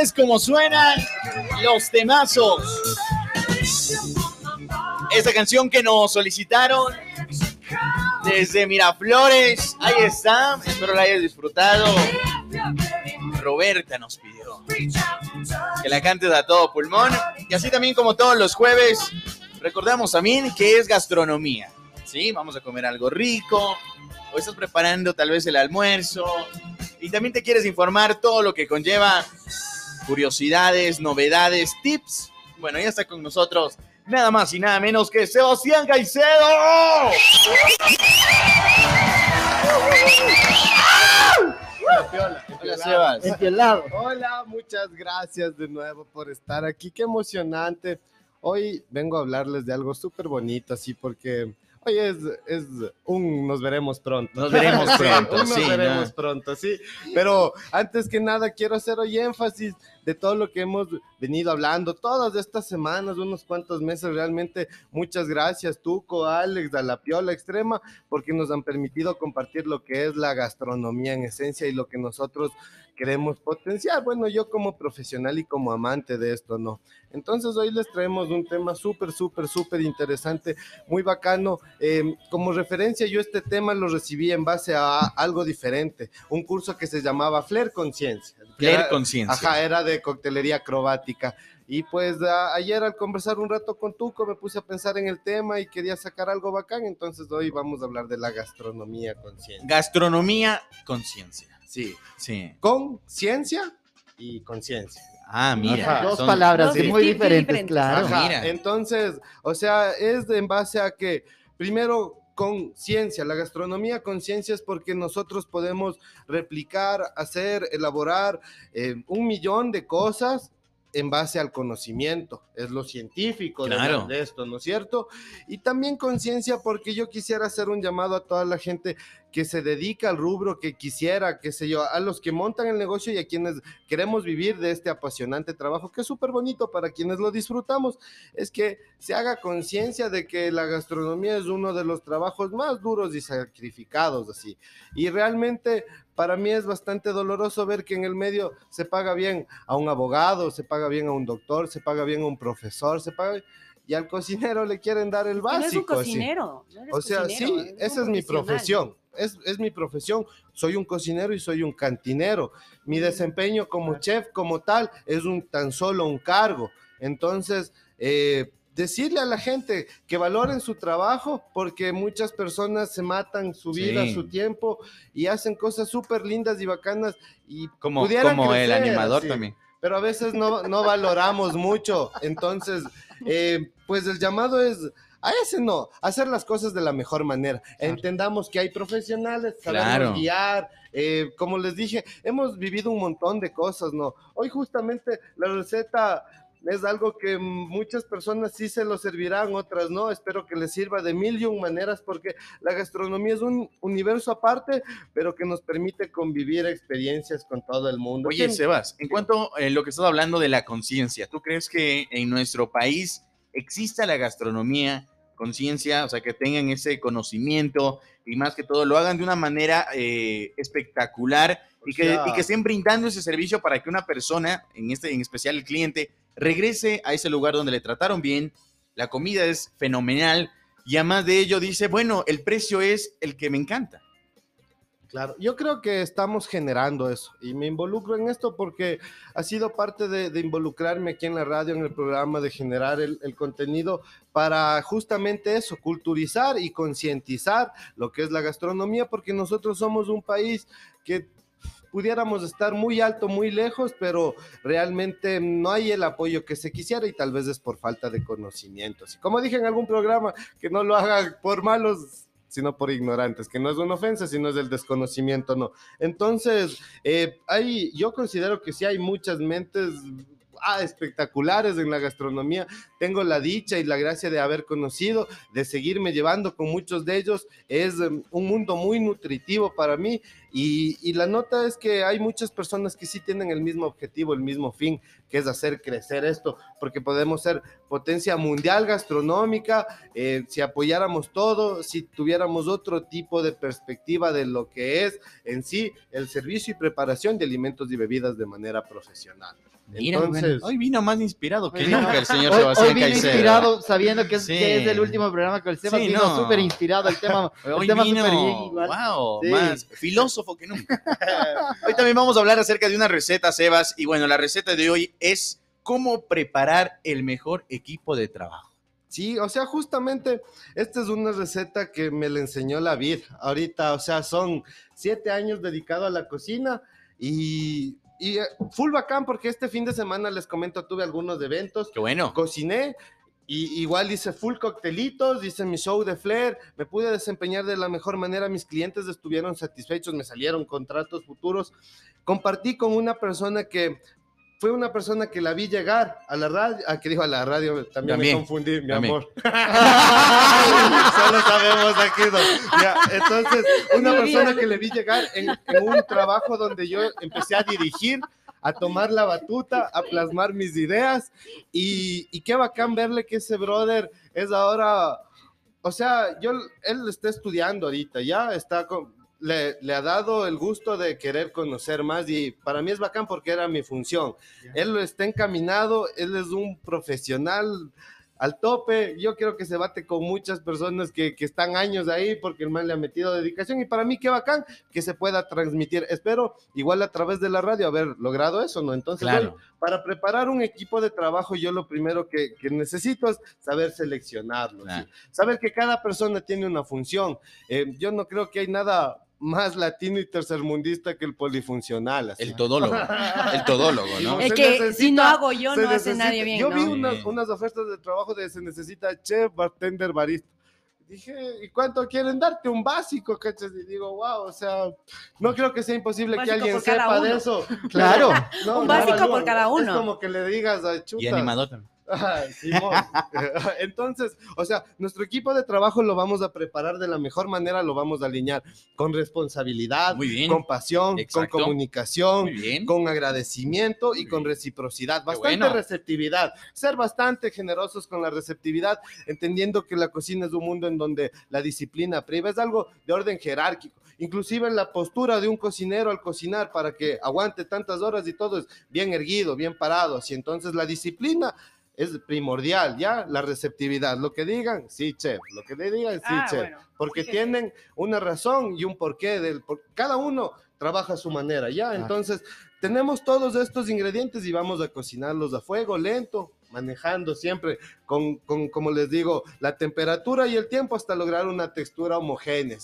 es como suenan los temazos. Esta canción que nos solicitaron desde Miraflores. Ahí está. Espero la hayas disfrutado. Roberta nos pidió que la cantes a todo pulmón. Y así también como todos los jueves, recordamos también que es gastronomía. ¿Sí? Vamos a comer algo rico. O estás preparando tal vez el almuerzo. Y también te quieres informar todo lo que conlleva curiosidades, novedades, tips. Bueno, ya está con nosotros nada más y nada menos que Sebastián Caicedo. Hola, Hola, Hola, muchas gracias de nuevo por estar aquí. Qué emocionante. Hoy vengo a hablarles de algo súper bonito, así porque hoy es, es un nos veremos pronto. Nos veremos pronto, sí. Nos veremos pronto, sí. Pero antes que nada quiero hacer hoy énfasis de todo lo que hemos venido hablando todas estas semanas, unos cuantos meses, realmente muchas gracias, Tuco, Alex, a la Piola Extrema, porque nos han permitido compartir lo que es la gastronomía en esencia y lo que nosotros queremos potenciar. Bueno, yo como profesional y como amante de esto, ¿no? Entonces hoy les traemos un tema súper, súper, súper interesante, muy bacano. Em, como referencia, yo este tema lo recibí en base a algo diferente, un curso que se llamaba Flair Conciencia. Flair Conciencia. Ajá, era de coctelería acrobática. Y pues ayer al conversar un rato con Tuco me puse a pensar en el tema y quería sacar algo bacán, entonces hoy vamos a hablar de la gastronomía conciencia. Gastronomía conciencia. Sí, sí. Con ciencia y conciencia. Ah, mira. dos palabras muy diferentes, claro. Mira. Entonces, o sea, es en base a que, primero, con ciencia, la gastronomía con ciencia es porque nosotros podemos replicar, hacer, elaborar eh, un millón de cosas en base al conocimiento, es lo científico de, esto, ¿no es cierto? Y también conciencia porque yo quisiera hacer un llamado a toda la gente que se dedica al rubro que quisiera, qué sé yo, a los que montan el negocio y a quienes queremos vivir de este apasionante trabajo, que es súper bonito para quienes lo disfrutamos, es que se haga conciencia de que la gastronomía es uno de los trabajos más duros y sacrificados, así. Y realmente para mí es bastante doloroso ver que en el medio se paga bien a un abogado, se paga bien a un doctor, se paga bien a un profesor, se paga y al cocinero le quieren dar el básico. No es un cocinero. o sea, sí, esa es mi profesión. Es, es, mi profesión. Soy un cocinero y soy un cantinero. Mi desempeño como chef, como tal, es un tan solo un cargo. Entonces, eh, decirle a la gente que valoren su trabajo porque muchas personas se matan su vida, su tiempo y hacen cosas súper lindas y bacanas y como, como el animador también. Pero a veces no, no valoramos mucho. Entonces, eh, pues el llamado es a ese no, hacer las cosas de la mejor manera. Entendamos que hay profesionales, sabemos guiar. Eh, como les dije, hemos vivido un montón de cosas, ¿no? Hoy justamente la receta es algo que muchas personas sí se lo servirán, otras no. Espero que les sirva de mil y un maneras porque la gastronomía es un universo aparte, pero que nos permite convivir experiencias con todo el mundo. Oye, Sebas, en cuanto a lo que estás hablando de la conciencia, ¿tú crees que en nuestro país exista la gastronomía conciencia, o sea, que tengan ese conocimiento y más que todo lo hagan de una manera eh, espectacular y que, y que, estén brindando ese servicio para que una persona, en este en especial el cliente, regrese a ese lugar donde le trataron bien, la comida es fenomenal y además de ello dice, bueno, el precio es el que me encanta. Claro, yo creo que estamos generando eso y me involucro en esto porque ha sido parte de, involucrarme aquí en la radio, en el programa, de generar el, el contenido para justamente eso, culturizar y concientizar lo que es la gastronomía, porque nosotros somos un país que pudiéramos estar muy alto, muy lejos, pero realmente no hay el apoyo que se quisiera y tal vez es por falta de conocimientos. Y como dije en algún programa, que no lo haga por malos sino por ignorantes, que no es una ofensa, sino es el desconocimiento, no. Entonces, eh, hay, yo considero que sí hay muchas mentes ah, espectaculares en la gastronomía. Tengo la dicha y la gracia de haber conocido, de seguirme llevando con muchos de ellos. Es um, un mundo muy nutritivo para mí y, y, la nota es que hay muchas personas que sí tienen el mismo objetivo, el mismo fin, que es hacer crecer esto, porque podemos ser potencia mundial gastronómica eh, si apoyáramos todo, si tuviéramos otro tipo de perspectiva de lo que es en sí el servicio y preparación de alimentos y bebidas de manera profesional. Entonces, hoy vino más inspirado que nunca el señor Sebastián hoy, vino inspirado sabiendo que es, que es, el último programa con el Seba, vino súper inspirado el tema. Hoy tema vino, bien wow, más filósofo que nunca. hoy también vamos a hablar acerca de una receta, Sebas, y bueno, la receta de hoy es cómo preparar el mejor equipo de trabajo. Sí, o sea, justamente esta es una receta que me la enseñó la vida. Ahorita, o sea, son siete años dedicado a la cocina y y eh, full bacán porque este fin de semana les comento, tuve algunos eventos. Qué bueno. Cociné. Y igual hice full coctelitos, hice mi show de flair, me pude desempeñar de la mejor manera, mis clientes estuvieron satisfechos, me salieron contratos futuros. Compartí con una persona que fue una persona que la vi llegar a la radio, a que dijo a la radio, también, me confundí, mi amor. Solo sabemos aquí. entonces, una persona que le vi llegar en, un trabajo donde yo empecé a dirigir, a tomar la batuta, a plasmar mis ideas y, y qué bacán verle que ese brother es ahora, o sea, yo, él está estudiando ahorita, ya está con, le, ha dado el gusto de querer conocer más y para mí es bacán porque era mi función. Él lo está encaminado, él es un profesional al tope. Yo quiero que se bate con muchas personas que, están años ahí porque el man le ha metido dedicación y para mí qué bacán que se pueda transmitir. Espero igual a través de la radio haber logrado eso, ¿no? Entonces, para preparar un equipo de trabajo, yo lo primero que, necesito es saber seleccionarlo, saber que cada persona tiene una función. Eh, yo no creo que hay nada más latino y tercermundista que el polifuncional. El todólogo, el todólogo, ¿no? Es que si no hago yo, no hace nadie bien. Yo vi unas, unas, ofertas de trabajo de se necesita chef, bartender, barista. Dije, ¿y cuánto quieren darte? Un básico, ¿cachas? Y digo, wow, o sea, no creo que sea imposible que alguien sepa de eso. Claro. un básico por cada uno. Es como que le digas a chuta. Y animador también. Entonces, o sea, nuestro equipo de trabajo lo vamos a preparar de la mejor manera, lo vamos a alinear con responsabilidad, con pasión, con comunicación, con agradecimiento y con reciprocidad, bastante receptividad, ser bastante generosos con la receptividad, entendiendo que la cocina es un mundo en donde la disciplina priva es algo de orden jerárquico, inclusive la postura de un cocinero al cocinar para que aguante tantas horas y todo es bien erguido, bien parado, así. Entonces la disciplina es primordial, ¿ya? La receptividad. Lo que digan, sí, chef. Lo que le digan, sí, ah, chef. porque tienen una razón y un porqué. Del, por, cada uno trabaja a su manera, ¿ya? Entonces, tenemos todos estos ingredientes y vamos a cocinarlos a fuego lento, manejando siempre con, con, como les digo, la temperatura y el tiempo hasta lograr una textura homogénea.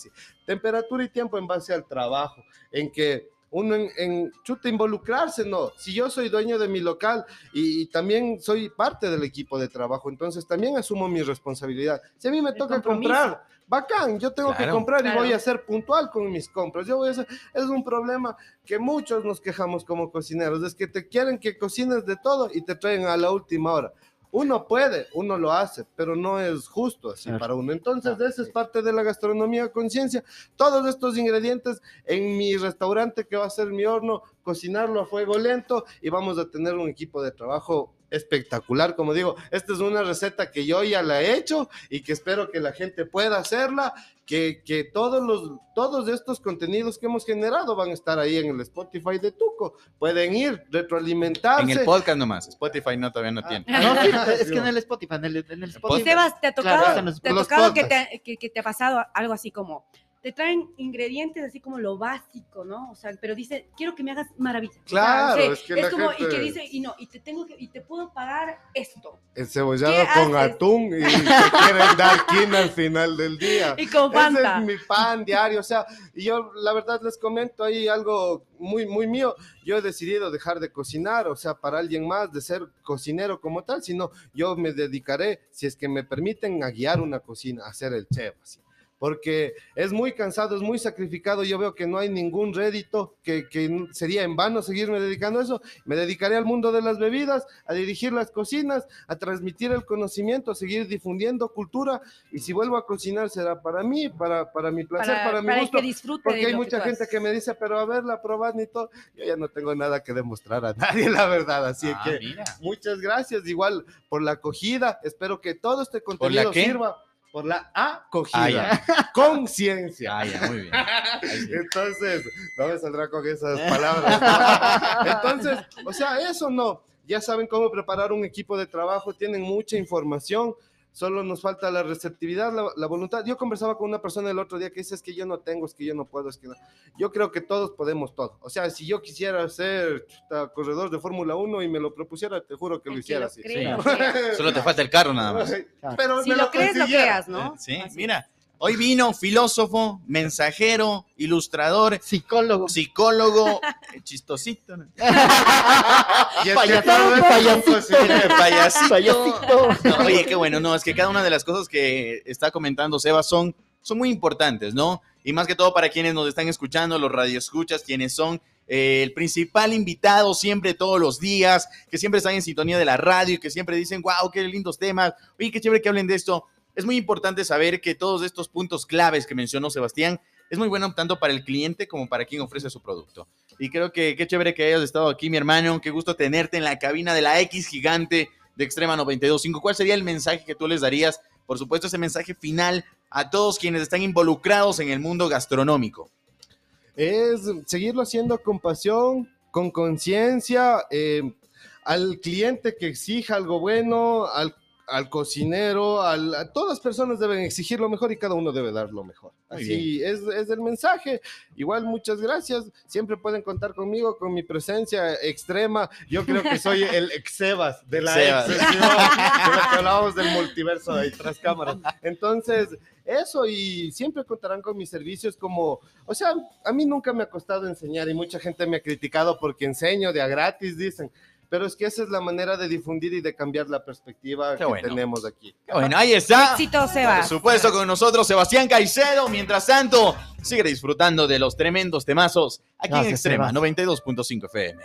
Temperatura y tiempo en base al trabajo, en que uno en, en chuta involucrarse, no. Si yo soy dueño de mi local y, también soy parte del equipo de trabajo, entonces también asumo mi responsabilidad. Si a mí me toca comprar, bacán, yo tengo que comprar y voy a ser puntual con mis compras. Yo voy a ser, es un problema que muchos nos quejamos como cocineros, es que te quieren que cocines de todo y te traen a la última hora uno puede, uno lo hace, pero no es justo así para uno. Entonces, esa es parte de la gastronomía conciencia. Todos estos ingredientes en mi restaurante que va a ser mi horno, cocinarlo a fuego lento y vamos a tener un equipo de trabajo espectacular, como digo, esta es una receta que yo ya la he hecho y que espero que la gente pueda hacerla, que, que todos, los, todos estos contenidos que hemos generado van a estar ahí en el Spotify de Tuco, pueden ir, retroalimentarse. En el podcast nomás, Spotify no todavía no tiene. Ah, es que en el Spotify, en el, Spotify. Sebas, ¿te ha tocado, ¿te ha tocado que, te, que, que te ha pasado algo así como te traen ingredientes así como lo básico, ¿no? O sea, pero dice, quiero que me hagas maravilla. Claro, es que es como, y que dice, y no, y te tengo que, y te puedo pagar esto. El cebollado con atún y te quieren dar quina al final del día. Y con Fanta. Ese es mi pan diario, o sea, y yo la verdad les comento ahí algo muy, muy mío. Yo he decidido dejar de cocinar, o sea, para alguien más, de ser cocinero como tal, sino yo me dedicaré, si es que me permiten, a guiar una cocina, a ser el chef, así porque es muy cansado, es muy sacrificado. Yo veo que no hay ningún rédito, que, que, sería en vano seguirme dedicando a eso. Me dedicaré al mundo de las bebidas, a dirigir las cocinas, a transmitir el conocimiento, a seguir difundiendo cultura. Y si vuelvo a cocinar será para mí, para, para mi placer, para, mi gusto. porque hay mucha gente que me dice, pero a ver, la probad ni todo. Yo ya no tengo nada que demostrar a nadie, la verdad. Así ah, que muchas gracias igual por la acogida. Espero que todo este contenido sirva por la acogida. Ah, Conciencia. Ah, muy bien. Entonces, no me saldrá con esas palabras. Entonces, o sea, eso no. Ya saben cómo preparar un equipo de trabajo, tienen mucha información solo nos falta la receptividad, la, voluntad. Yo conversaba con una persona el otro día que dice, es que yo no tengo, es que yo no puedo, es que no. Yo creo que todos podemos todo. O sea, si yo quisiera ser corredor de Fórmula 1 y me lo propusiera, te juro que lo hiciera así. Solo te falta el carro nada más. Pero si lo, crees, lo creas, ¿no? Sí, mira. Hoy vino filósofo, mensajero, ilustrador, psicólogo, psicólogo, chistosito. payasito. oye, qué bueno, no, es que cada una de las cosas que está comentando Seba son, son muy importantes, ¿no? Y más que todo para quienes nos están escuchando, los radioescuchas, quienes son eh, el principal invitado siempre, todos los días, que siempre están en sintonía de la radio y que siempre dicen, wow, qué lindos temas, oye, qué chévere que hablen de esto es muy importante saber que todos estos puntos claves que mencionó Sebastián es muy bueno tanto para el cliente como para quien ofrece su producto. Y creo que qué chévere que hayas estado aquí, mi hermano. Qué gusto tenerte en la cabina de la X gigante de Extrema 92.5. ¿Cuál sería el mensaje que tú les darías? Por supuesto, ese mensaje final a todos quienes están involucrados en el mundo gastronómico. Es seguirlo haciendo con pasión, con conciencia, eh, al cliente que exija algo bueno, al al cocinero, al, a todas las personas deben exigir lo mejor y cada uno debe dar lo mejor. Así es, es, el mensaje. Igual, muchas gracias. Siempre pueden contar conmigo, con mi presencia extrema. Yo creo que soy el exebas de la excepción, que hablábamos del multiverso de tras cámaras. Entonces, eso y siempre contarán con mis servicios como, o sea, a mí nunca me ha costado enseñar y mucha gente me ha criticado porque enseño de a gratis, dicen pero es que esa es la manera de difundir y de cambiar la perspectiva que tenemos aquí. bueno, ahí está. Éxito, Seba. Por supuesto, con nosotros Sebastián Caicedo. Mientras tanto, sigue disfrutando de los tremendos temazos aquí en Extrema 92.5 FM.